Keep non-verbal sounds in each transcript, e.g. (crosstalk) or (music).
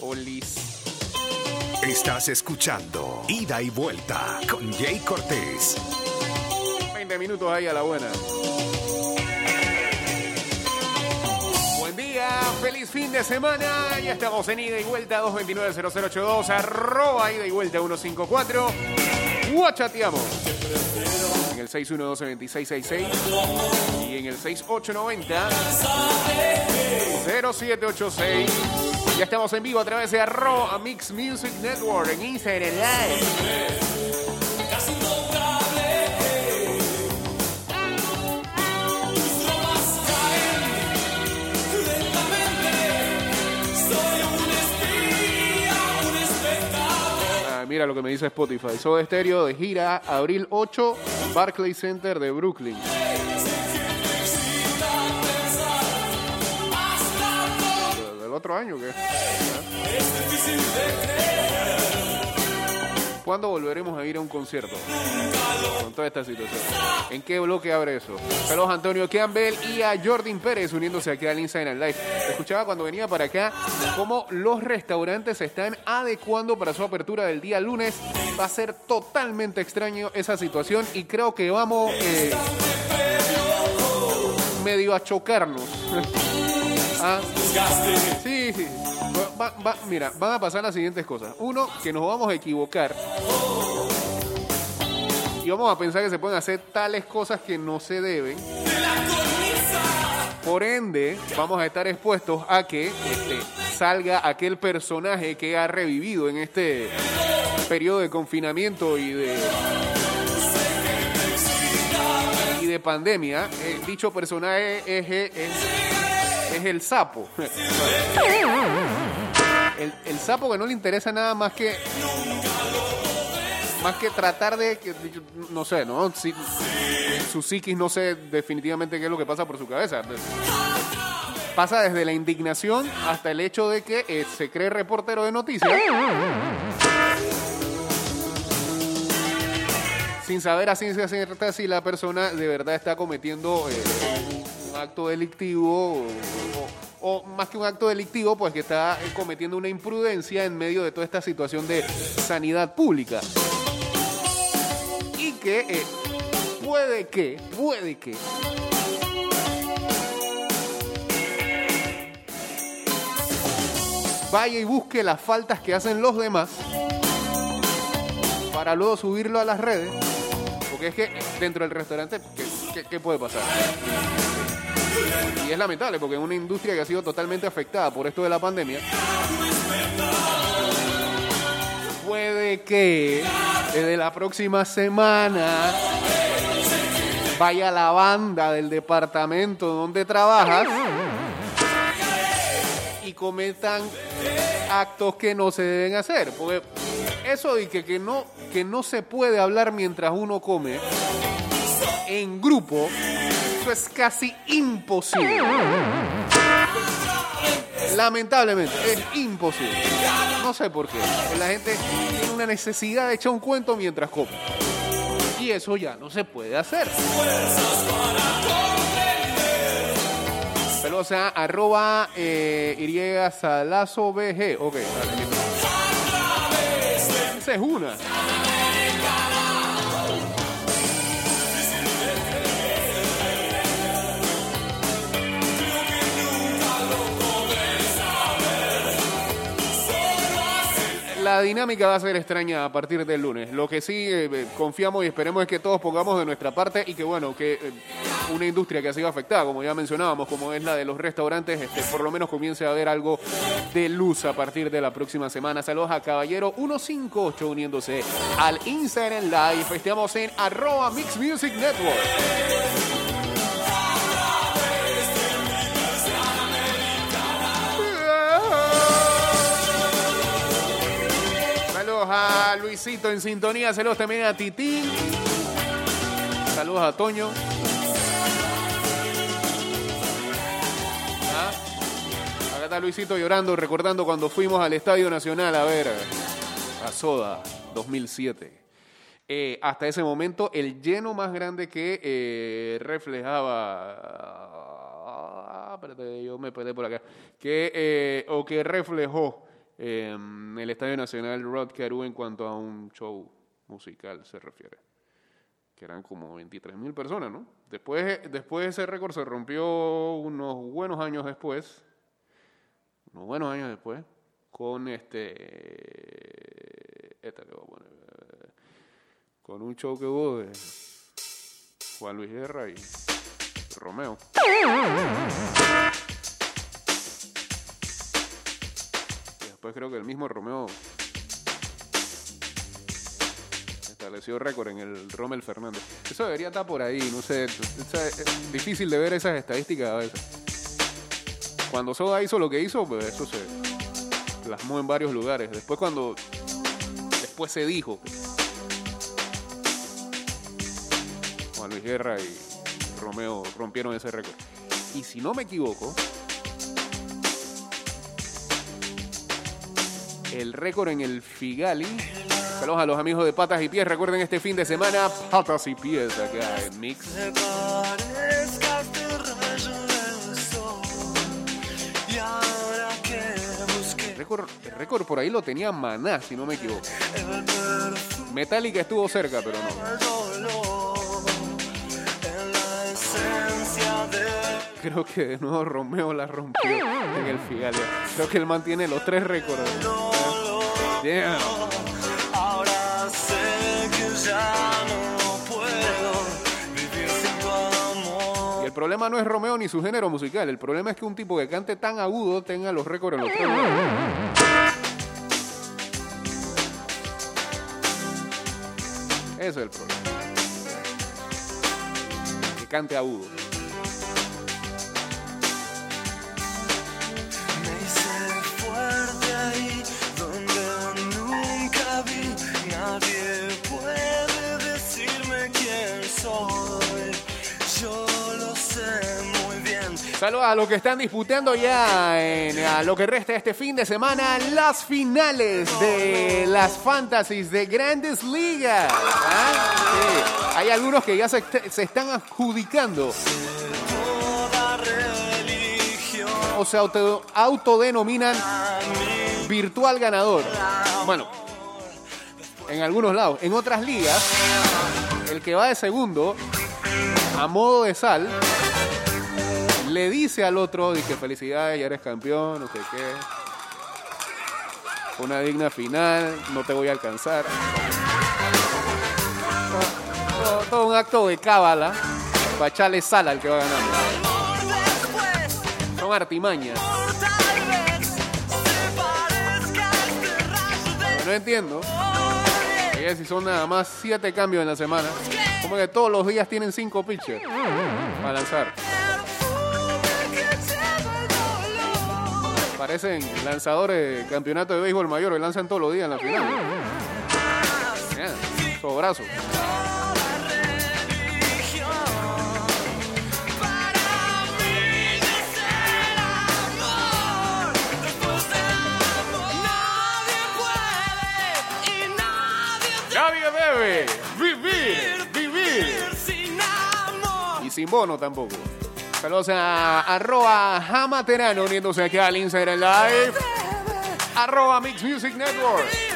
Olis. Estás escuchando Ida y Vuelta con Jay Cortés. 20 minutos ahí a la buena. Buen día, feliz fin de semana. Ya estamos en ida y vuelta 229-0082, arroba ida y vuelta 154. Guachateamos el 612-2666 y en el 6890-0786. Ya estamos en vivo a través de arroba Mix Music Network en Instagram. Mira lo que me dice Spotify. Soda Stereo de gira abril 8, Barclays Center de Brooklyn. ¿De- ¿Del otro año qué? ¿Cuándo volveremos a ir a un concierto? Con toda esta situación. ¿En qué bloque abre eso? Saludos a Antonio Campbell y a Jordan Pérez uniéndose aquí al Instagram Live. Escuchaba cuando venía para acá cómo los restaurantes se están adecuando para su apertura del día lunes. Va a ser totalmente extraño esa situación y creo que vamos eh, medio a chocarnos. (laughs) Ah, Sí, sí. Mira, van a pasar las siguientes cosas. Uno, que nos vamos a equivocar. Y vamos a pensar que se pueden hacer tales cosas que no se deben. Por ende, vamos a estar expuestos a que este, salga aquel personaje que ha revivido en este periodo de confinamiento y de y de pandemia. Eh, dicho personaje es- es el sapo. (laughs) El, sapo que no le interesa nada más que más que tratar de no sé, ¿no? Si, su psiquis no sé definitivamente qué es lo que pasa por su cabeza. Pasa desde la indignación hasta el hecho de que eh, se cree reportero de noticias. Sin saber a ciencia cierta si la persona de verdad está cometiendo eh, un acto delictivo o- o más que un acto delictivo, pues que está eh, cometiendo una imprudencia en medio de toda esta situación de sanidad pública. Y que eh, puede que, puede que vaya y busque las faltas que hacen los demás para luego subirlo a las redes. Porque es que dentro del restaurante, ¿qué, qué- qué puede pasar? Y es lamentable porque es una industria que ha sido totalmente afectada por esto de la pandemia. Puede que desde la próxima semana vaya la banda del departamento donde trabajas y cometan actos que no se deben hacer. Porque eso de que, que, no, que no se puede hablar mientras uno come en grupo, eso es casi imposible. Lamentablemente, es imposible. No sé por qué. La gente tiene una necesidad de echar un cuento mientras come. Y eso ya no se puede hacer. Pero, o sea, arroba eh, Salazo BG. Ok. Esa es una. La dinámica va a ser extraña a partir del lunes. Lo que sí eh, eh, confiamos y esperemos es que todos pongamos de nuestra parte y que, bueno, que eh, una industria que ha sido afectada, como ya mencionábamos, como es la de los restaurantes, este, por lo menos comience a haber algo de luz a partir de la próxima semana. Saludos a Caballero 158 uniéndose al Instagram Live. Estamos en arroba Mix Music Network. A Luisito en sintonía. Saludos también a Titín. Saludos a Toño. Ah, Acá está Luisito llorando, recordando cuando fuimos al Estadio Nacional a ver a Soda 2007. Eh, hasta ese momento, el lleno más grande que eh, reflejaba espérate, yo me peleé por acá. Que, eh, o que reflejó eh, el Estadio Nacional Rod Carew en cuanto a un show musical se refiere. Que eran como 23 mil personas, ¿no? Después, después ese récord se rompió unos buenos años después. Unos buenos años después. Con este. Esta le voy a poner, con un show que hubo de Juan Luis Guerra y Romeo. Después creo que el mismo Romeo estableció récord en el Rommel Fernández. Eso debería estar por ahí, no sé. Es, difícil de ver esas estadísticas a veces. Cuando Soda hizo lo que hizo, pues eso se plasmó en varios lugares. Después cuando después se dijo Juan Luis Guerra y Romeo rompieron ese récord. Y si no me equivoco, el récord en el Figali. Saludos a los amigos de Patas y Pies. Recuerden este fin de semana, Patas y Pies acá en Mix. Récord, el récord por ahí lo tenía Maná, si no me equivoco. Metallica estuvo cerca, pero no. Creo que de nuevo Romeo la rompió en el Figali. Creo que él mantiene los tres récords. Damn. Ahora sé que ya no puedo vivir sin tu amor. Y el problema no es Romeo ni su género musical. El problema es que un tipo que cante tan agudo tenga los récords en los tres. Ese es el problema. Que cante agudo. Saludos a los que están disputando ya en lo que resta este fin de semana las finales de las fantasies de grandes ligas. ¿Ah? Hay algunos que ya se, se están adjudicando o se auto- autodenominan virtual ganador. Bueno, en algunos lados. En otras ligas, el que va de segundo, a modo de sal, le dice al otro, dice felicidades, ya eres campeón, no sé qué. Una digna final, no te voy a alcanzar. Todo, un acto de cábala para echarle sal al que va ganando. Son artimañas. No entiendo. Si son nada más siete cambios en la semana, como que todos los días tienen cinco pitchers para lanzar. Parecen lanzadores de campeonato de béisbol mayor que lanzan todos los días en la final. Yeah, sobrazo. Del nadie debe vivir, vivir. vivir sin amor. Y sin bono tampoco. Saludos a arroba Jamaterano uniéndose aquí al Instagram Live. Arroba Mix Music Network.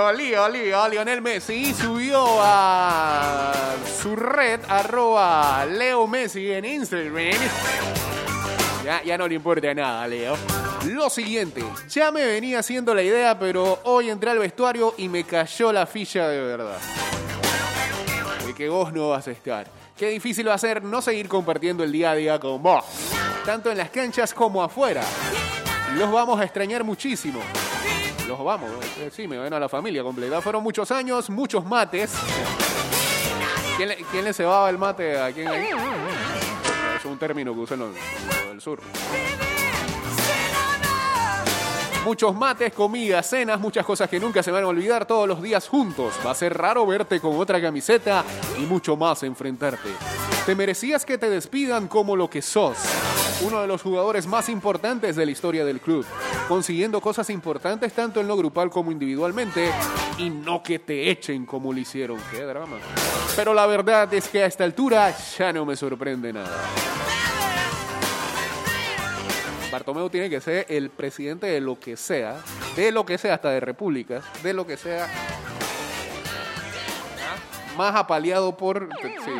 Lío, lío, lío. Lionel Messi subió a su red arroba Leo Messi en Instagram. Ya, ya no le importa nada, Leo. Lo siguiente, ya me venía haciendo la idea, pero hoy entré al vestuario y me cayó la ficha de verdad. De que vos no vas a estar. Qué difícil va a ser no seguir compartiendo el día a día con vos. Tanto en las canchas como afuera. Los vamos a extrañar muchísimo. Vamos, eh, sí, me ven a la familia completa. Fueron muchos años, muchos mates. ¿Quién le, quién le cebaba el mate a quién? Es un término que usan los del sur. Muchos mates, comidas, cenas, muchas cosas que nunca se van a olvidar todos los días juntos. Va a ser raro verte con otra camiseta y mucho más enfrentarte. Te merecías que te despidan como lo que sos. Uno de los jugadores más importantes de la historia del club, consiguiendo cosas importantes tanto en lo grupal como individualmente y no que te echen como lo hicieron. Qué drama. Pero la verdad es que a esta altura ya no me sorprende nada. Bartomeu tiene que ser el presidente de lo que sea, de lo que sea, hasta de repúblicas, de lo que sea, más apaleado por sí,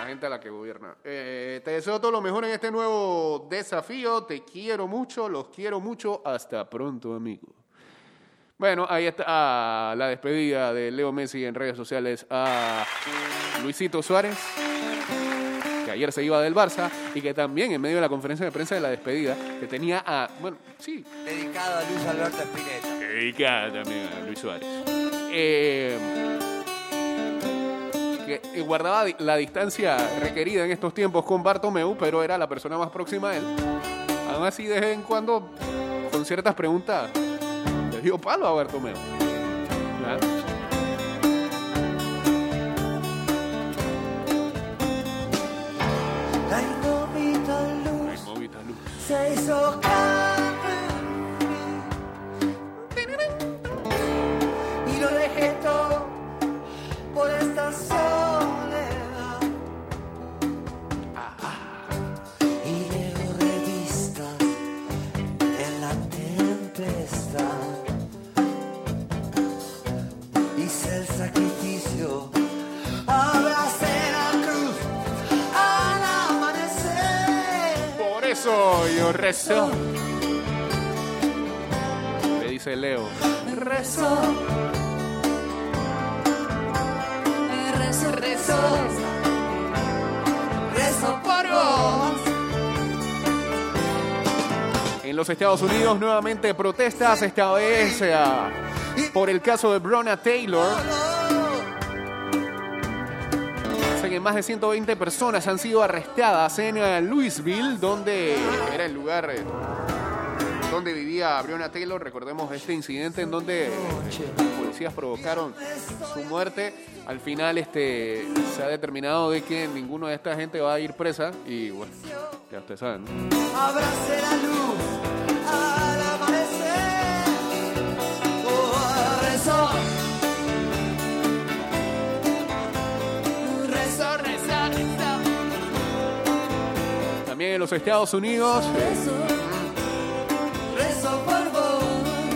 la gente a la que gobierna. Eh, te deseo todo lo mejor en este nuevo desafío. Te quiero mucho, los quiero mucho. Hasta pronto, amigo. Bueno, ahí está ah, la despedida de Leo Messi en redes sociales a Luisito Suárez que ayer se iba del Barça y que también en medio de la conferencia de prensa de la despedida, que tenía a, bueno, sí, Dedicado a Luis Alberto Spinetta. dedicada también a Luis Suárez, eh, que guardaba la distancia requerida en estos tiempos con Bartomeu, pero era la persona más próxima a él. Aún así, de vez en cuando, con ciertas preguntas, le dio palo a Bartomeu. ¿verdad? La Luz. se hizo yo rezo. Le dice Leo. Rezo, rezo, rezo, rezo por vos. En los Estados Unidos nuevamente protestas, esta vez eh, por el caso de Brona Taylor. Más de 120 personas han sido arrestadas en eh, Louisville, donde era el lugar eh, donde vivía Breonna Taylor. Recordemos este incidente en donde eh, los policías provocaron su muerte. Al final este, se ha determinado de que ninguno de esta gente va a ir presa y bueno, ya ustedes saben. Los Estados Unidos,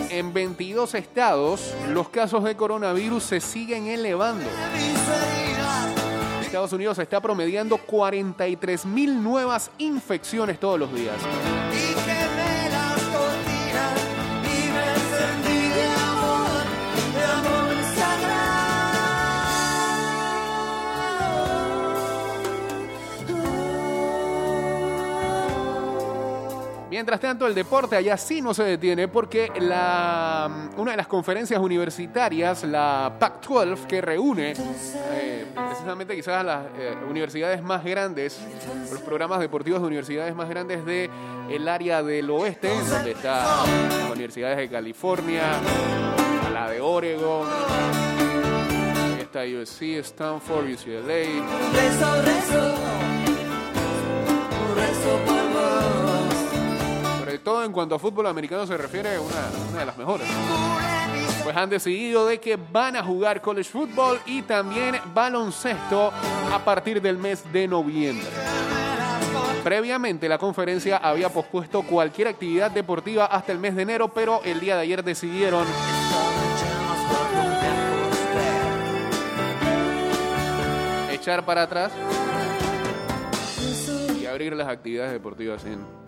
en 22 estados, los casos de coronavirus se siguen elevando. Estados Unidos está promediando 43 mil nuevas infecciones todos los días. Mientras tanto, el deporte allá sí no se detiene porque la, una de las conferencias universitarias, la Pac-12, que reúne eh, precisamente quizás las eh, universidades más grandes, los programas deportivos de universidades más grandes de área del oeste, donde están las universidades de California, la de Oregon, está USC, Stanford, UCLA, todo en cuanto a fútbol americano se refiere, una, una de las mejores. Pues han decidido de que van a jugar college football y también baloncesto a partir del mes de noviembre. Previamente la conferencia había pospuesto cualquier actividad deportiva hasta el mes de enero, pero el día de ayer decidieron echar para atrás y abrir las actividades deportivas en.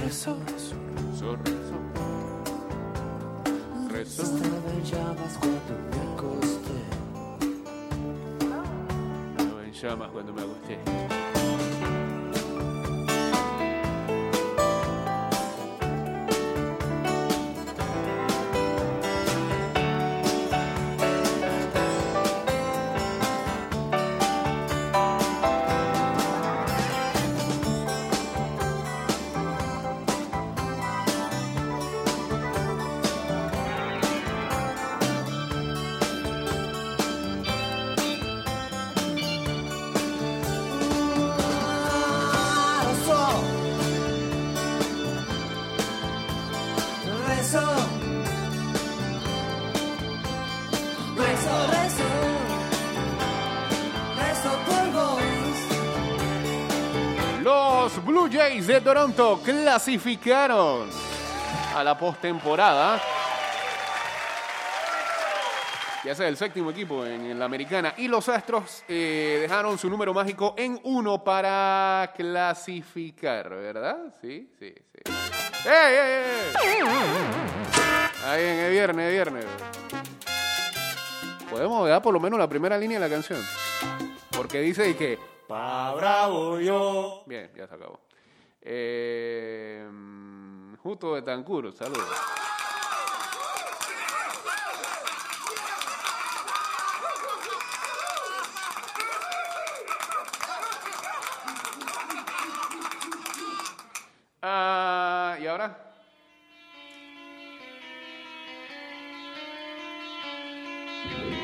Rezo, Rezo, rezo. Rezo. estaba en llamas cuando me acosté. Estaba en llamas cuando me acosté. Jays de Toronto clasificaron a la postemporada. Ya sea el séptimo equipo en, la americana. Y los Astros eh, dejaron su número mágico en uno para clasificar, ¿verdad? Sí, sí, sí. ¡Ey, ey, ey! Ahí en el viernes, es viernes. Podemos ver por lo menos la primera línea de la canción. Porque dice que. Pa' bravo yo. Bien, ya se acabó. Eh, Justo de Tancuro, saludos. Ah, ¿Y ahora? Jenny,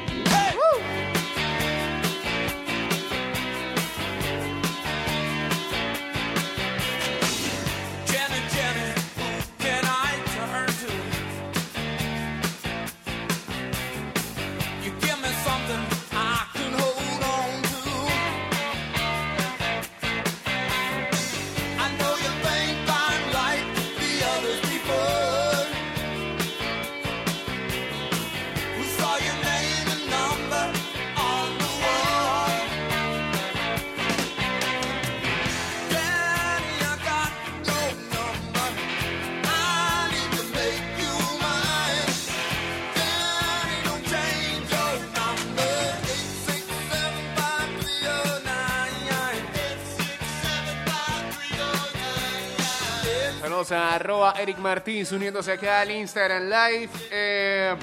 a arroba Eric Martins uniéndose acá al Instagram Live. Eh,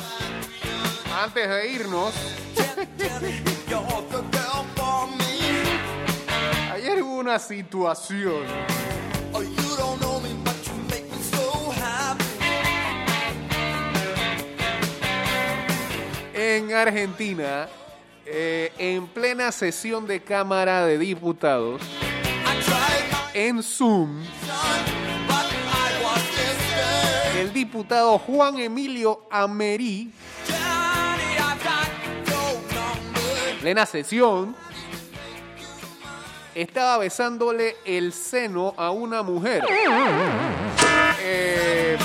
antes de irnos, ayer hubo una situación. En Argentina, eh, en plena sesión de Cámara de Diputados, en Zoom, el diputado Juan Emilio Amerí, en plena sesión, estaba besándole el seno a una mujer. Eh,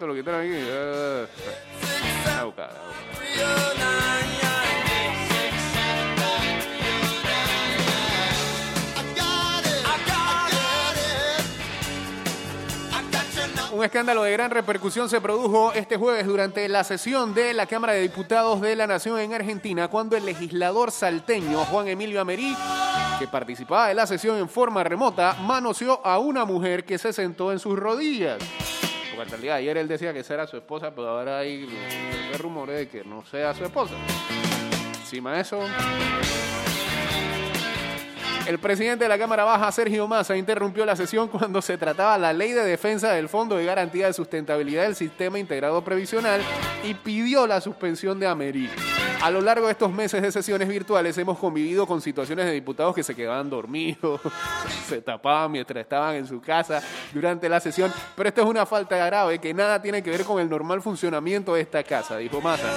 lo quitaron aquí. Escándalo de gran repercusión se produjo este jueves durante la sesión de la Cámara de Diputados de la Nación en Argentina, cuando el legislador salteño Juan Emilio Amerí, que participaba de la sesión en forma remota, manoseó a una mujer que se sentó en sus rodillas. Porque en realidad ayer él decía que esa era su esposa, pero ahora hay, rumores de que no sea su esposa. Encima de eso, el presidente de la Cámara Baja, Sergio Massa, interrumpió la sesión cuando se trataba la ley de defensa del Fondo de Garantía de Sustentabilidad del Sistema Integrado Previsional y pidió la suspensión de Amerik. A lo largo de estos meses de sesiones virtuales hemos convivido con situaciones de diputados que se quedaban dormidos, (laughs) se tapaban mientras estaban en su casa durante la sesión, pero esto es una falta grave que nada tiene que ver con el normal funcionamiento de esta casa, dijo Massa.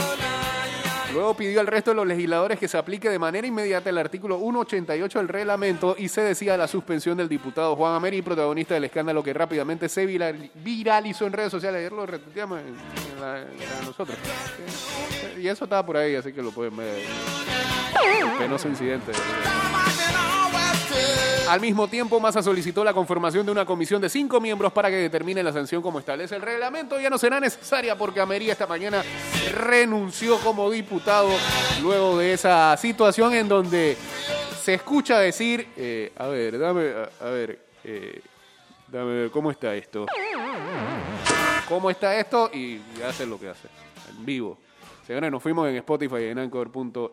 Luego pidió al resto de los legisladores que se aplique de manera inmediata el artículo 188 del reglamento y se decía la suspensión del diputado Juan Ameri, protagonista del escándalo que rápidamente se viral- viralizó en redes sociales. Ayer lo retuiteamos nosotros. Y eso estaba por ahí, así que lo pueden ver. Penoso incidente. Al mismo tiempo, Massa solicitó la conformación de una comisión de cinco miembros para que determine la sanción como establece el reglamento. Ya no será necesaria porque Amería esta mañana renunció como diputado luego de esa situación en donde se escucha decir, eh, a ver, dame, a, ver, eh, dame ver, ¿cómo está esto? ¿Cómo está esto? Y hace lo que hace, en vivo. Señores, nos fuimos en Spotify en Anchor.fm.